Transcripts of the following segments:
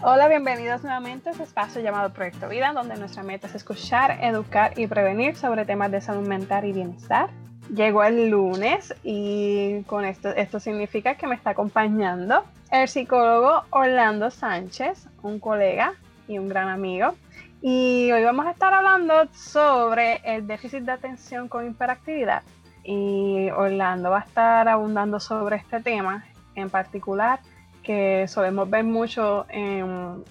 Hola, bienvenidos nuevamente a este espacio llamado Proyecto Vida, donde nuestra meta es escuchar, educar y prevenir sobre temas de salud mental y bienestar. Llegó el lunes y con esto, esto significa que me está acompañando el psicólogo Orlando Sánchez, un colega y un gran amigo. Y hoy vamos a estar hablando sobre el déficit de atención con hiperactividad. Y Orlando va a estar abundando sobre este tema en particular que solemos ver mucho en,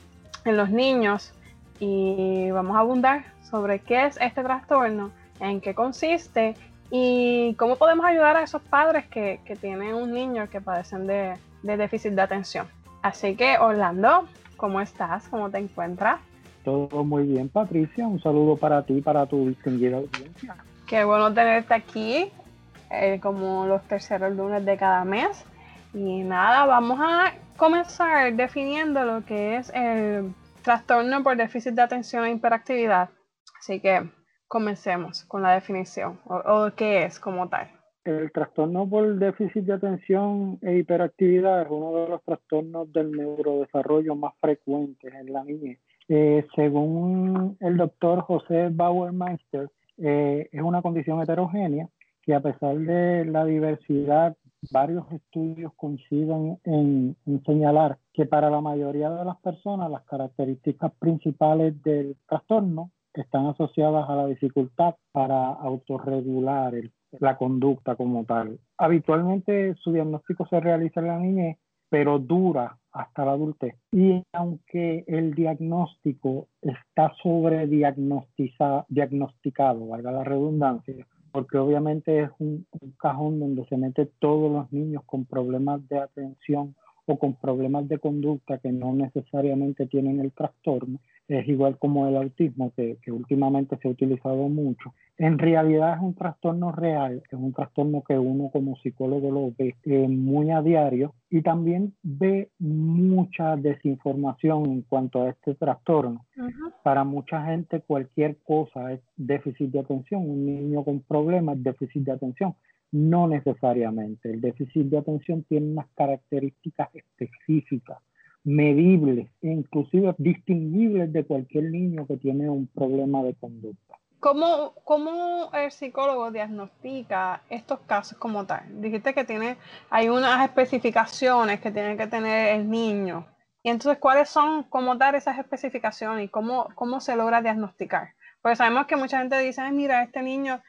los niños y vamos a abundar sobre qué es este trastorno, en qué consiste y cómo podemos ayudar a esos padres que, tienen un niño que padecen de, déficit de atención. Así que Orlando, ¿cómo estás? ¿Cómo te encuentras? Todo muy bien, Patricia. Un saludo para ti, para tu distinguida audiencia. Qué bueno tenerte aquí, eh, como los terceros lunes de cada mes. Y nada, vamos a comenzar definiendo lo que es el trastorno por déficit de atención e hiperactividad. Así que comencemos con la definición o, qué es como tal. El trastorno por déficit de atención e hiperactividad es uno de los trastornos del neurodesarrollo más frecuentes en la niñez. Eh, según el doctor José Bauermeister, eh, es una condición heterogénea que a pesar de la diversidad varios estudios coinciden en, señalar que para la mayoría de las personas las características principales del trastorno están asociadas a la dificultad para autorregular la conducta como tal. Habitualmente su diagnóstico se realiza en la niñez, pero dura hasta la adultez. Y aunque el diagnóstico está sobre diagnosticado, valga la redundancia, porque obviamente es un, cajón donde se mete todos los niños con problemas de atención o con problemas de conducta que no necesariamente tienen el trastorno, es igual como el autismo, que, últimamente se ha utilizado mucho. En realidad es un trastorno real, es un trastorno que uno como psicólogo lo ve eh, muy a diario y también ve mucha desinformación en cuanto a este trastorno. Para mucha gente cualquier cosa es déficit de atención, un niño con problemas es déficit de atención. No necesariamente, el déficit de atención tiene unas características específicas medibles e inclusive distinguibles de cualquier niño que tiene un problema de conducta. ¿Cómo, ¿Cómo, el psicólogo diagnostica estos casos como tal? Dijiste que tiene, hay unas especificaciones que tiene que tener el niño. Y entonces, ¿cuáles son como tal esas especificaciones y cómo, cómo se logra diagnosticar? Porque sabemos que mucha gente dice, mira, este niño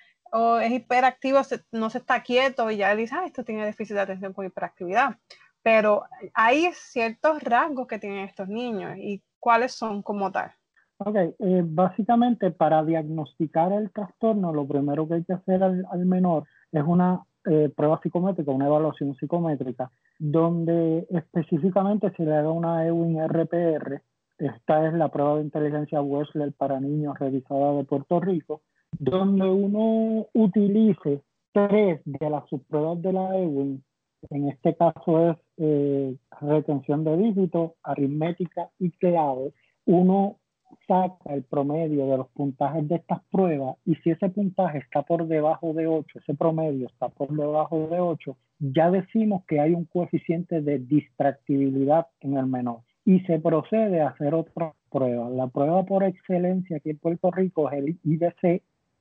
es hiperactivo, no se está quieto y ya dice, ah, esto tiene déficit de atención con hiperactividad pero hay ciertos rasgos que tienen estos niños y cuáles son como tal. Ok, eh, básicamente para diagnosticar el trastorno, lo primero que hay que hacer al, menor es una eh, prueba psicométrica, una evaluación psicométrica, donde específicamente se le haga una EWIN RPR. Esta es la prueba de inteligencia Wessler para niños revisada de Puerto Rico, donde uno utilice tres de las subpruebas de la EWIN en este caso es eh, retención de dígitos, aritmética y clave. Uno saca el promedio de los puntajes de estas pruebas y si ese puntaje está por debajo de 8, ese promedio está por debajo de 8, ya decimos que hay un coeficiente de distractibilidad en el menor y se procede a hacer otra prueba. La prueba por excelencia aquí en Puerto Rico es el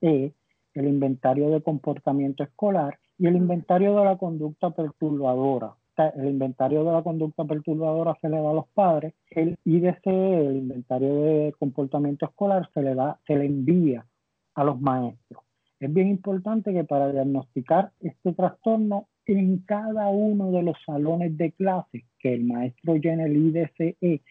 IDCE, el inventario de comportamiento escolar, y el inventario de la conducta perturbadora. El inventario de la conducta perturbadora se le da a los padres, el IDC, el inventario de comportamiento escolar, se le da, se le envía a los maestros. Es bien importante que para diagnosticar este trastorno en cada uno de los salones de clase que el maestro llene el IDCE,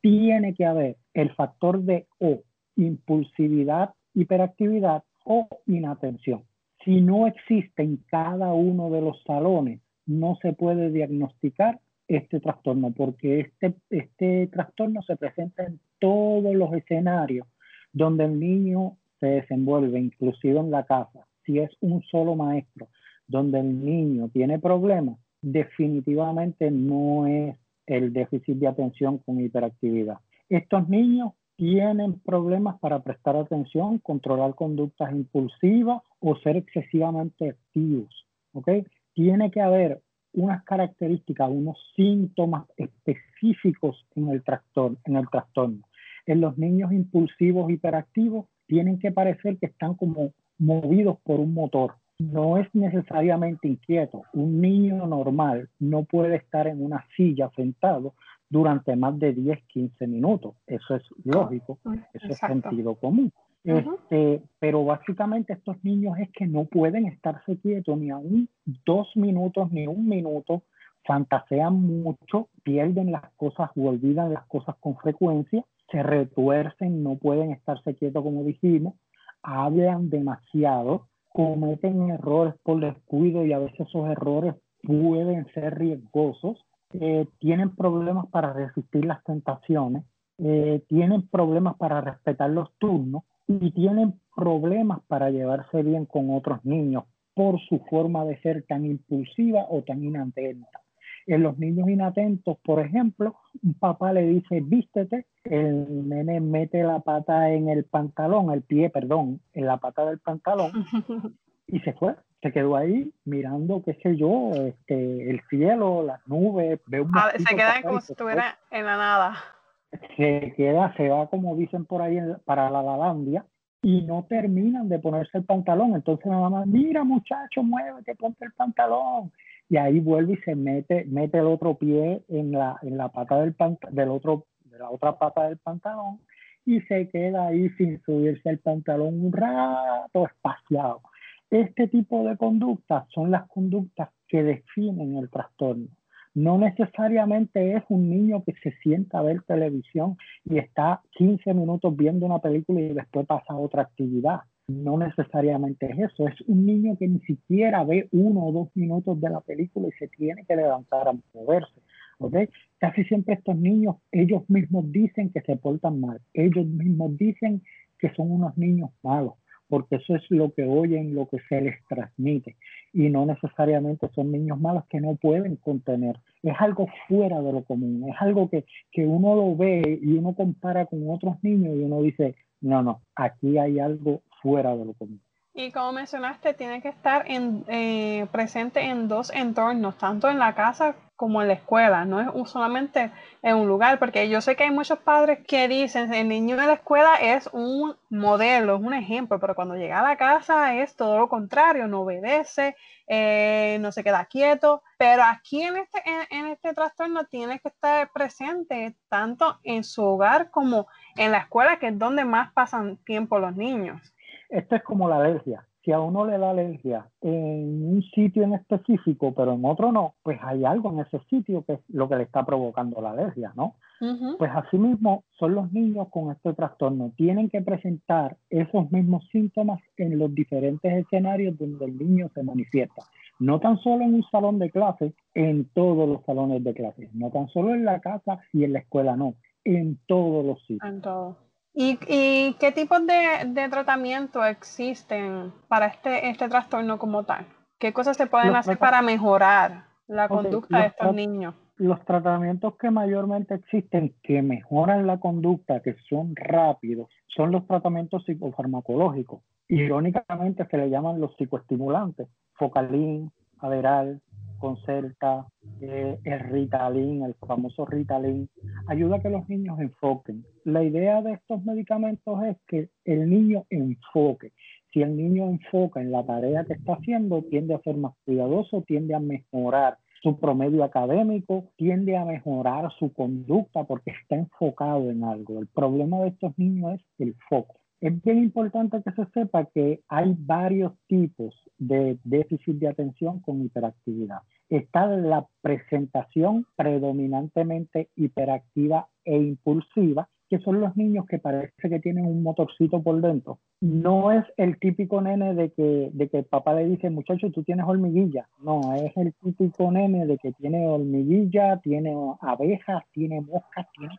tiene que haber el factor de O, impulsividad, hiperactividad o inatención. Si no existe en cada uno de los salones, no se puede diagnosticar este trastorno, porque este, este trastorno se presenta en todos los escenarios donde el niño se desenvuelve, inclusive en la casa. Si es un solo maestro donde el niño tiene problemas, definitivamente no es el déficit de atención con hiperactividad. Estos niños tienen problemas para prestar atención, controlar conductas impulsivas o ser excesivamente activos. ¿ok? Tiene que haber unas características, unos síntomas específicos en el trastorno. En, el trastorno. en los niños impulsivos hiperactivos tienen que parecer que están como movidos por un motor. No es necesariamente inquieto. Un niño normal no puede estar en una silla sentado durante más de 10, 15 minutos. Eso es lógico, eso es sentido común. Este, pero básicamente estos niños es que no pueden estarse quietos ni aún dos minutos ni un minuto, fantasean mucho, pierden las cosas o olvidan las cosas con frecuencia, se retuercen, no pueden estarse quietos como dijimos, hablan demasiado, cometen errores por descuido y a veces esos errores pueden ser riesgosos, eh, tienen problemas para resistir las tentaciones, eh, tienen problemas para respetar los turnos y tienen problemas para llevarse bien con otros niños por su forma de ser tan impulsiva o tan inatenta. En los niños inatentos, por ejemplo, un papá le dice, vístete, el nene mete la pata en el pantalón, el pie, perdón, en la pata del pantalón y se fue. Se quedó ahí mirando, qué sé yo, este, el cielo, las nubes. Ve un ah, se queda como si estuviera en la nada se queda, se va como dicen por ahí para la Lalandia y no terminan de ponerse el pantalón. Entonces la mamá, mira muchacho, muévete, ponte el pantalón. Y ahí vuelve y se mete, mete el otro pie en la, en la pata del, del otro, de la otra pata del pantalón y se queda ahí sin subirse el pantalón un rato espaciado. Este tipo de conductas son las conductas que definen el trastorno. No necesariamente es un niño que se sienta a ver televisión y está 15 minutos viendo una película y después pasa a otra actividad. No necesariamente es eso, es un niño que ni siquiera ve uno o dos minutos de la película y se tiene que levantar a moverse. ¿okay? Casi siempre estos niños, ellos mismos dicen que se portan mal, ellos mismos dicen que son unos niños malos porque eso es lo que oyen, lo que se les transmite. Y no necesariamente son niños malos que no pueden contener. Es algo fuera de lo común, es algo que, que uno lo ve y uno compara con otros niños y uno dice, no, no, aquí hay algo fuera de lo común. Y como mencionaste, tiene que estar en, eh, presente en dos entornos, tanto en la casa como en la escuela, no es solamente en un lugar, porque yo sé que hay muchos padres que dicen, el niño de la escuela es un modelo, es un ejemplo, pero cuando llega a la casa es todo lo contrario, no obedece, eh, no se queda quieto, pero aquí en este, en este trastorno tiene que estar presente tanto en su hogar como en la escuela, que es donde más pasan tiempo los niños. Esto es como la alergia. Si a uno le da alergia en un sitio en específico, pero en otro no, pues hay algo en ese sitio que es lo que le está provocando la alergia, ¿no? Pues asimismo son los niños con este trastorno. Tienen que presentar esos mismos síntomas en los diferentes escenarios donde el niño se manifiesta. No tan solo en un salón de clase, en todos los salones de clase. No tan solo en la casa y en la escuela, no. En todos los sitios. En todos. ¿Y, qué tipos de, tratamiento existen para este, este trastorno como tal? ¿Qué cosas se pueden hacer para mejorar la conducta de estos niños? Los tratamientos que mayormente existen que mejoran la conducta, que son rápidos, son los tratamientos psicofarmacológicos. Irónicamente se le llaman los psicoestimulantes, Focalin, Aderal, Concerta, eh, el Ritalin, el famoso Ritalin, ayuda a que los niños enfoquen. La idea de estos medicamentos es que el niño enfoque. Si el niño enfoca en la tarea que está haciendo, tiende a ser más cuidadoso, tiende a mejorar su promedio académico, tiende a mejorar su conducta porque está enfocado en algo. El problema de estos niños es el foco. Es bien importante que se sepa que hay varios tipos de déficit de atención con hiperactividad. Está la presentación predominantemente hiperactiva e impulsiva, que son los niños que parece que tienen un motorcito por dentro. No es el típico nene de que, de que el papá le dice, muchacho, tú tienes hormiguilla. No, es el típico nene de que tiene hormiguilla, tiene abejas, tiene moscas, tiene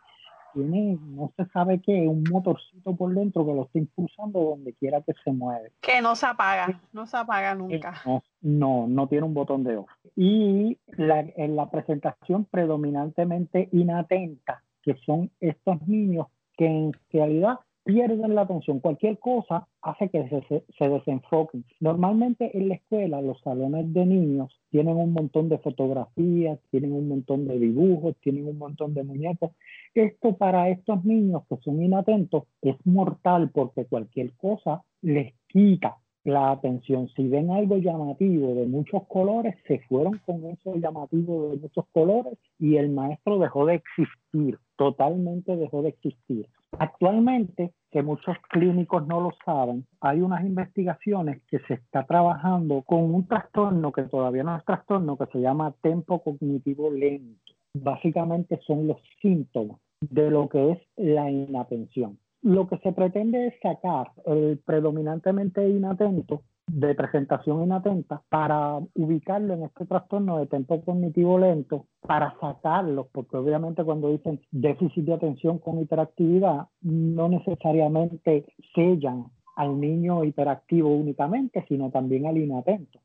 tiene, no se sabe qué, un motorcito por dentro que lo está impulsando donde quiera que se mueve. Que no se apaga, no se apaga nunca. No, no, tiene un botón de off. Y en la presentación predominantemente inatenta, que son estos niños que en realidad pierden la atención. Cualquier cosa hace que se, se, desenfoquen. Normalmente en la escuela los salones de niños tienen un montón de fotografías, tienen un montón de dibujos, tienen un montón de muñecos. Esto para estos niños que son inatentos es mortal porque cualquier cosa les quita la atención. Si ven algo llamativo de muchos colores, se fueron con eso llamativo de muchos colores y el maestro dejó de existir, totalmente dejó de existir. Actualmente, que muchos clínicos no lo saben, hay unas investigaciones que se está trabajando con un trastorno que todavía no es trastorno, que se llama tempo cognitivo lento. Básicamente son los síntomas de lo que es la inatención. Lo que se pretende es sacar el predominantemente inatento de presentación inatenta para ubicarlo en este trastorno de tempo cognitivo lento, para sacarlo, porque obviamente cuando dicen déficit de atención con hiperactividad, no necesariamente sellan al niño hiperactivo únicamente, sino también al inatento.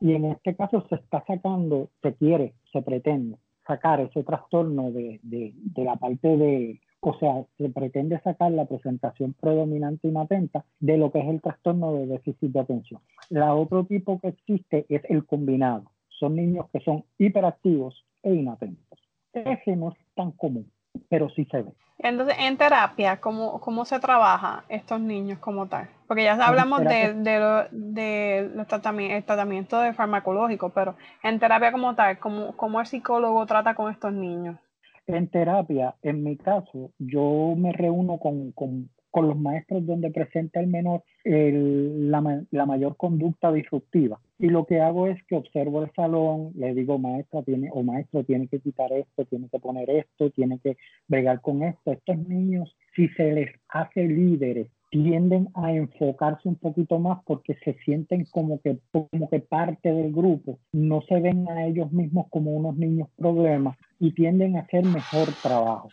Y en este caso se está sacando, se quiere, se pretende sacar ese trastorno de, de, de la parte de o sea, se pretende sacar la presentación predominante inatenta de lo que es el trastorno de déficit de atención. La otro tipo que existe es el combinado. Son niños que son hiperactivos e inatentos. Ese no es tan común, pero sí se ve. Entonces, en terapia, ¿cómo, cómo se trabaja estos niños como tal? Porque ya hablamos de, de, los tratamientos, el tratamiento de farmacológico, pero en terapia como tal, ¿cómo, ¿cómo el psicólogo trata con estos niños? En terapia, en mi caso, yo me reúno con, con, con los maestros donde presenta el menor el, la, la, mayor conducta disruptiva. Y lo que hago es que observo el salón, le digo, maestra tiene, o maestro tiene que quitar esto, tiene que poner esto, tiene que bregar con esto. Estos niños, si se les hace líderes tienden a enfocarse un poquito más porque se sienten como que, como que parte del grupo, no se ven a ellos mismos como unos niños problemas y tienden a hacer mejor trabajo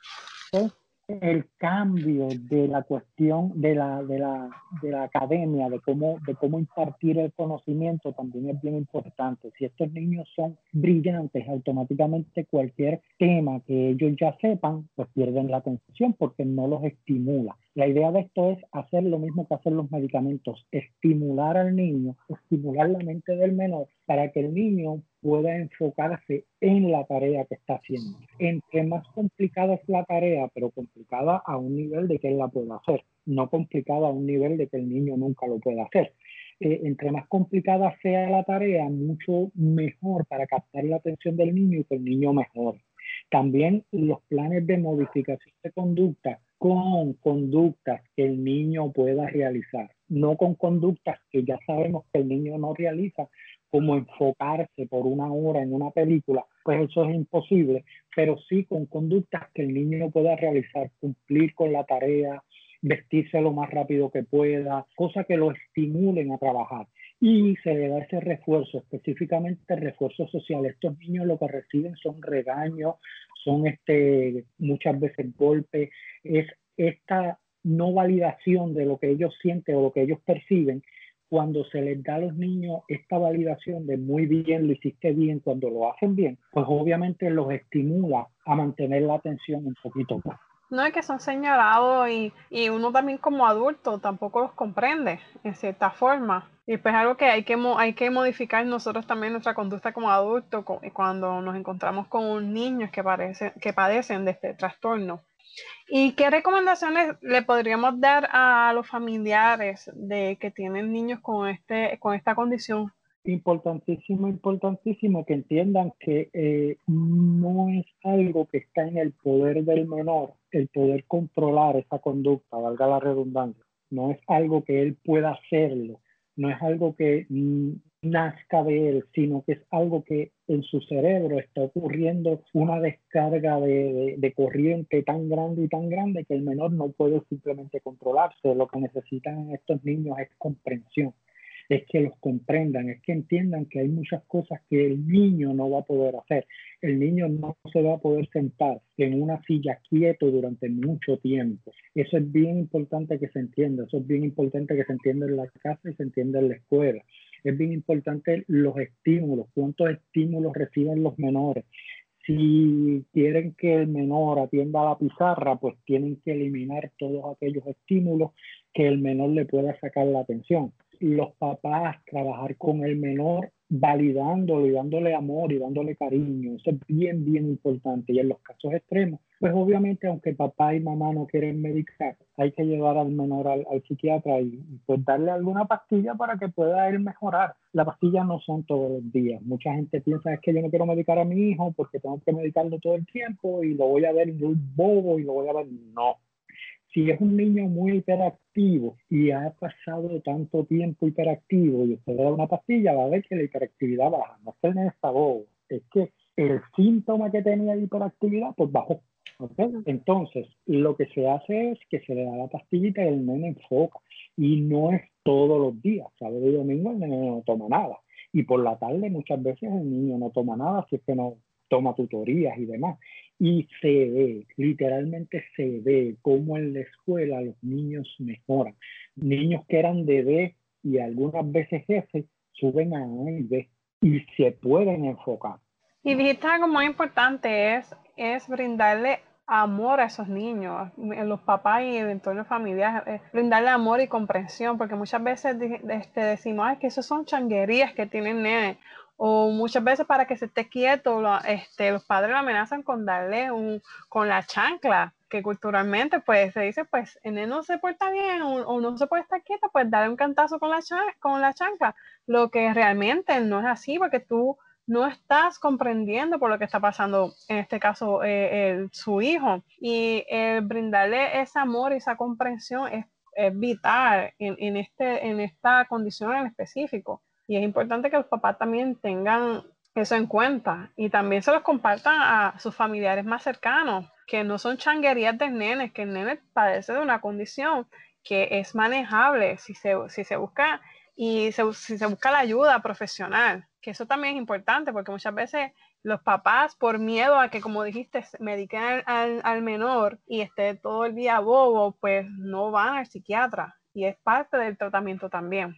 el cambio de la cuestión de la, de la, de la academia, de cómo, de cómo impartir el conocimiento, también es bien importante. Si estos niños son brillantes, automáticamente cualquier tema que ellos ya sepan, pues pierden la atención porque no los estimula. La idea de esto es hacer lo mismo que hacen los medicamentos, estimular al niño, estimular la mente del menor para que el niño pueda enfocarse en la tarea que está haciendo. Entre más complicada es la tarea, pero complicada a un nivel de que él la pueda hacer, no complicada a un nivel de que el niño nunca lo pueda hacer. Eh, entre más complicada sea la tarea, mucho mejor para captar la atención del niño y que el niño mejore. También los planes de modificación de conducta con conductas que el niño pueda realizar, no con conductas que ya sabemos que el niño no realiza, como enfocarse por una hora en una película, pues eso es imposible, pero sí con conductas que el niño pueda realizar, cumplir con la tarea, vestirse lo más rápido que pueda, cosas que lo estimulen a trabajar. Y se le da ese refuerzo, específicamente refuerzo social. Estos niños lo que reciben son regaños, son este, muchas veces golpes, es esta no validación de lo que ellos sienten o lo que ellos perciben cuando se les da a los niños esta validación de muy bien, lo hiciste bien, cuando lo hacen bien, pues obviamente los estimula a mantener la atención un poquito más. No es que son señalados y, y, uno también como adulto tampoco los comprende en cierta forma. Y pues algo que hay que, hay que modificar nosotros también nuestra conducta como adultos cuando nos encontramos con niños que, que padecen de este trastorno. ¿Y qué recomendaciones le podríamos dar a los familiares de que tienen niños con, este, con esta condición? Importantísimo, importantísimo que entiendan que eh, no es algo que está en el poder del menor, el poder controlar esa conducta, valga la redundancia. No es algo que él pueda hacerlo, no es algo que mm, nazca de él, sino que es algo que en su cerebro está ocurriendo una descarga de, de, corriente tan grande y tan grande que el menor no puede simplemente controlarse. Lo que necesitan estos niños es comprensión es que los comprendan, es que entiendan que hay muchas cosas que el niño no va a poder hacer. El niño no se va a poder sentar en una silla quieto durante mucho tiempo. Eso es bien importante que se entienda, eso es bien importante que se entienda en la casa y se entienda en la escuela. Es bien importante los estímulos, cuántos estímulos reciben los menores Si quieren que el menor atienda la pizarra, pues tienen que eliminar todos aquellos estímulos que el menor le pueda sacar la atención. Los papás trabajar con el menor validándolo y dándole amor y dándole cariño. Eso es bien, bien importante. Y en los casos extremos, pues obviamente aunque papá y mamá no quieren medicar, hay que llevar al menor al, psiquiatra y, pues darle alguna pastilla para que pueda él mejorar. Las pastillas no son todos los días. Mucha gente piensa es que yo no quiero medicar a mi hijo porque tengo que medicarlo todo el tiempo y lo voy a ver muy bobo y lo voy a ver. No, si es un niño muy hiperactivo y ha pasado tanto tiempo hiperactivo y usted le da una pastilla, va a ver que la hiperactividad baja. No es que bobo, es que el síntoma que tenía de hiperactividad, pues bajó. Entonces, lo que se hace es que se le da la pastillita y el nene enfoca. Y no es todos los días. Sábado y domingo el nene no toma nada. Y por la tarde muchas veces el niño no toma nada si es que no toma tutorías y demás y se ve, literalmente se ve cómo en la escuela los niños mejoran. Niños que eran de D y algunas veces F suben a A y B y se pueden enfocar. Y dijiste algo muy importante, es, es brindarle amor a esos niños, los papás y el entorno familiar, brindarle amor y comprensión, porque muchas veces este, decimos que esos son changuerías que tienen nene, o muchas veces para que se esté quieto, este, los padres lo amenazan con darle un, con la chancla, que culturalmente pues se dice, pues en él no se porta bien o, no se puede estar quieto, pues darle un cantazo con la, con la chancla, lo que realmente no es así, porque tú no estás comprendiendo por lo que está pasando, en este caso, eh, su hijo. Y brindarle ese amor y esa comprensión es, vital en, en, este, en esta condición en específico. Y es importante que los papás también tengan eso en cuenta y también se los compartan a sus familiares más cercanos, que no son changuerías de nenes, que el nene padece de una condición que es manejable si se, si se busca y si se busca la ayuda profesional, que eso también es importante porque muchas veces los papás por miedo a que, como dijiste, mediquen al, al menor y esté todo el día bobo, pues no van al psiquiatra y es parte del tratamiento también.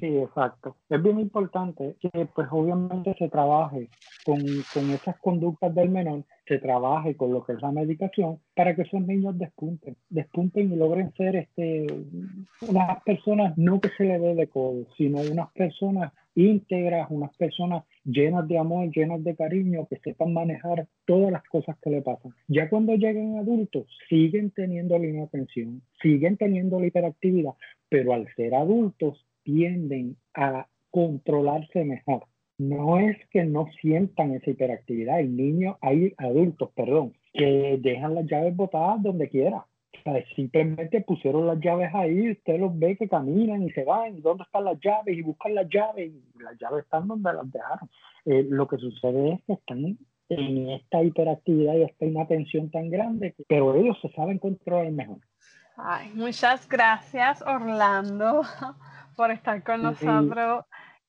Sí, exacto. Es bien importante que pues obviamente se trabaje con, con, esas conductas del menor, se trabaje con lo que es la medicación para que esos niños despunten, despunten y logren ser este, unas personas no que se le dé de codo, sino unas personas íntegras, unas personas llenas de amor, llenas de cariño, que sepan manejar todas las cosas que le pasan. Ya cuando lleguen adultos, siguen teniendo la inatención, siguen teniendo la hiperactividad, pero al ser adultos tienden a controlarse mejor. No es que no sientan esa hiperactividad. Hay niños, hay adultos, perdón, que dejan las llaves botadas donde quiera. Simplemente pusieron las llaves ahí, usted los ve que caminan y se van, y dónde están las llaves, y buscan las llaves, y las llaves están donde las dejaron. Eh, lo que sucede es que están en esta hiperactividad y esta inatención tan grande, pero ellos se saben controlar mejor. Ay, muchas gracias, Orlando por estar con nosotros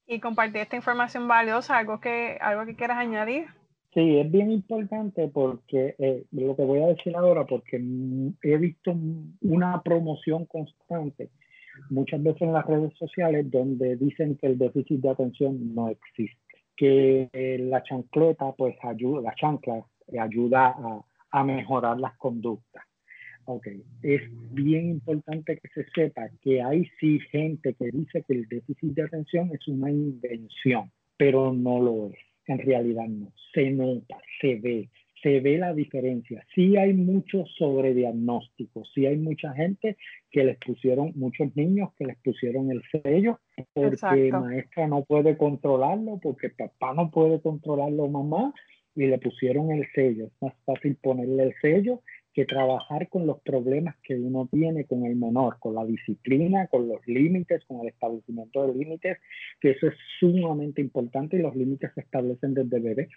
y compartir esta información valiosa. ¿Algo que, algo que quieras añadir? Sí, es bien importante porque eh, lo que voy a decir ahora, porque he visto una promoción constante muchas veces en las redes sociales donde dicen que el déficit de atención no existe, que eh, la chancleta, pues ayuda, la chancla ayuda a, mejorar las conductas. Ok, es bien importante que se sepa que hay sí gente que dice que el déficit de atención es una invención, pero no lo es. En realidad no. Se nota, se ve, se ve la diferencia. Sí hay mucho sobrediagnóstico, sí hay mucha gente que les pusieron, muchos niños que les pusieron el sello porque maestra no puede controlarlo, porque papá no puede controlarlo, mamá, y le pusieron el sello. Es más fácil ponerle el sello que trabajar con los problemas que uno tiene con el menor, con la disciplina, con los límites, con el establecimiento de límites, que eso es sumamente importante y los límites se establecen desde bebé.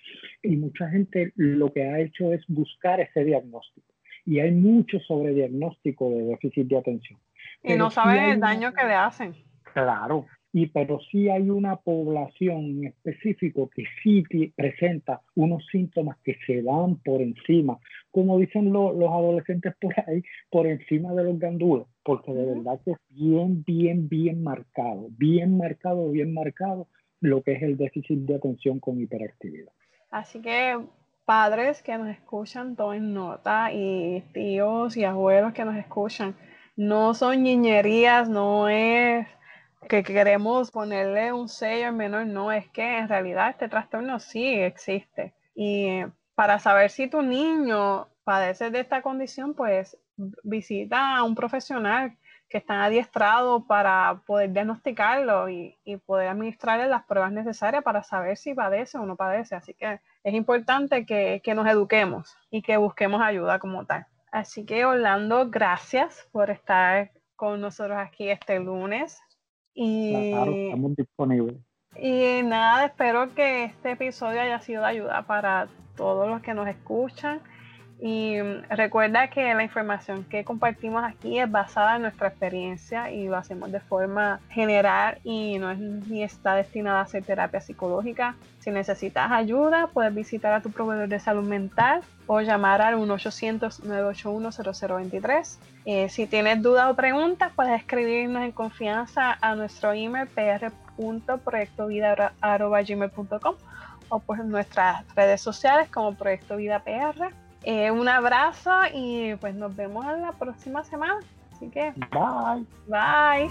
Y mucha gente lo que ha hecho es buscar ese diagnóstico. Y hay mucho sobrediagnóstico de déficit de atención. Y no saben el daño que le hacen. Claro, y pero sí hay una población en específico que sí presenta unos síntomas que se dan por encima, como dicen los adolescentes por ahí, por encima de los gandules, porque de verdad que es bien, bien, bien marcado, bien marcado, bien marcado lo que es el déficit de atención con hiperactividad. Así que padres que nos escuchan tomen nota y tíos y abuelos que nos escuchan. No son niñerías, no es que queremos ponerle un sello al menor, no, es que en realidad este trastorno sí existe. Y para saber si tu niño padece de esta condición, pues visita a un profesional que está adiestrado para poder diagnosticarlo y, poder administrarle las pruebas necesarias para saber si padece o no padece. Así que es importante que, nos eduquemos y que busquemos ayuda como tal. Así que Orlando, gracias por estar con nosotros aquí este lunes. Y, claro, estamos disponibles. Y nada, espero que este episodio haya sido de ayuda para todos los que nos escuchan y recuerda que la información que compartimos aquí es basada en nuestra experiencia y lo hacemos de forma general y no es ni está destinada a ser terapia psicológica. Si necesitas ayuda, puedes visitar a tu proveedor de salud mental o llamar al 1-800-981-0023. Eh, si tienes dudas o preguntas, puedes escribirnos en confianza a nuestro email pr.proyectovida.gmail.com o por nuestras redes sociales como Proyecto Vida PR. Eh, un abrazo y pues nos vemos en la próxima semana. Así que. Bye. Bye.